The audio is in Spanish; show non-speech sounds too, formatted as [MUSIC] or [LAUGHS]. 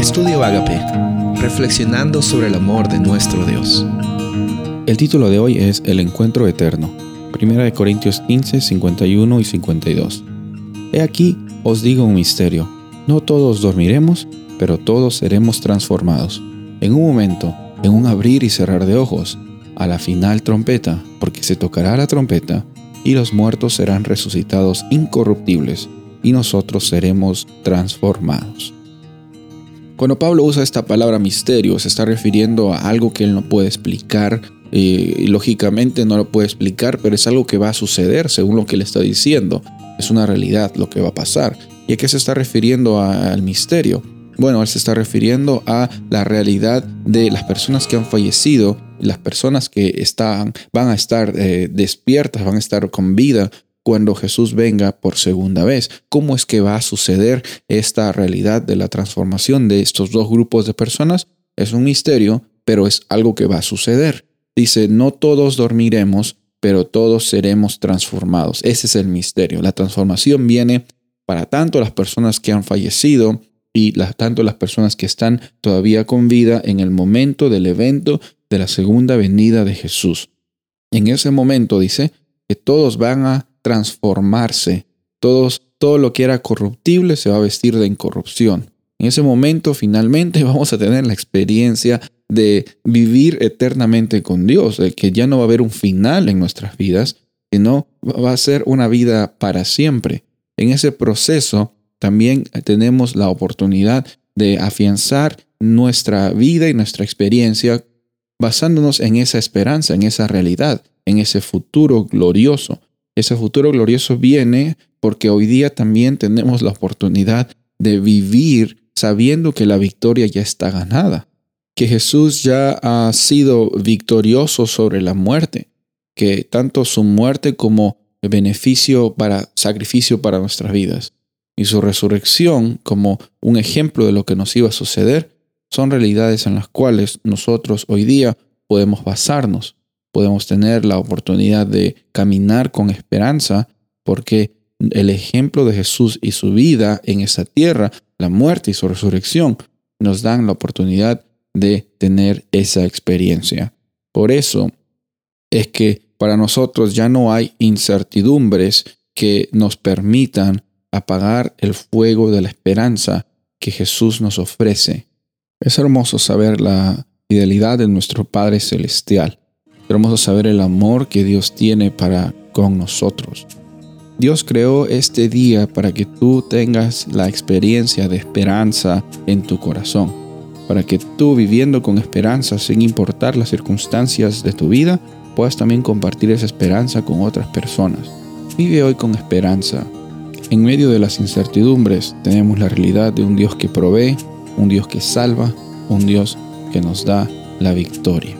Estudio Agape, reflexionando sobre el amor de nuestro Dios. El título de hoy es El encuentro eterno. Primera de Corintios 15, 51 y 52. He aquí os digo un misterio. No todos dormiremos, pero todos seremos transformados. En un momento, en un abrir y cerrar de ojos, a la final trompeta, porque se tocará la trompeta, y los muertos serán resucitados incorruptibles, y nosotros seremos transformados. Cuando Pablo usa esta palabra misterio, se está refiriendo a algo que él no puede explicar, eh, lógicamente no lo puede explicar, pero es algo que va a suceder según lo que él está diciendo. Es una realidad lo que va a pasar. ¿Y a qué se está refiriendo al misterio? Bueno, él se está refiriendo a la realidad de las personas que han fallecido, las personas que están, van a estar eh, despiertas, van a estar con vida cuando Jesús venga por segunda vez. ¿Cómo es que va a suceder esta realidad de la transformación de estos dos grupos de personas? Es un misterio, pero es algo que va a suceder. Dice, no todos dormiremos, pero todos seremos transformados. Ese es el misterio. La transformación viene para tanto las personas que han fallecido y tanto las personas que están todavía con vida en el momento del evento de la segunda venida de Jesús. En ese momento dice que todos van a transformarse. Todos, todo lo que era corruptible se va a vestir de incorrupción. En ese momento finalmente [LAUGHS] vamos a tener la experiencia de vivir eternamente con Dios, de que ya no va a haber un final en nuestras vidas, sino va a ser una vida para siempre. En ese proceso también tenemos la oportunidad de afianzar nuestra vida y nuestra experiencia basándonos en esa esperanza, en esa realidad, en ese futuro glorioso ese futuro glorioso viene porque hoy día también tenemos la oportunidad de vivir sabiendo que la victoria ya está ganada, que Jesús ya ha sido victorioso sobre la muerte, que tanto su muerte como beneficio para sacrificio para nuestras vidas y su resurrección como un ejemplo de lo que nos iba a suceder son realidades en las cuales nosotros hoy día podemos basarnos podemos tener la oportunidad de caminar con esperanza porque el ejemplo de Jesús y su vida en esa tierra, la muerte y su resurrección, nos dan la oportunidad de tener esa experiencia. Por eso es que para nosotros ya no hay incertidumbres que nos permitan apagar el fuego de la esperanza que Jesús nos ofrece. Es hermoso saber la fidelidad de nuestro Padre Celestial hermoso saber el amor que Dios tiene para con nosotros. Dios creó este día para que tú tengas la experiencia de esperanza en tu corazón, para que tú viviendo con esperanza sin importar las circunstancias de tu vida, puedas también compartir esa esperanza con otras personas. Vive hoy con esperanza. En medio de las incertidumbres tenemos la realidad de un Dios que provee, un Dios que salva, un Dios que nos da la victoria.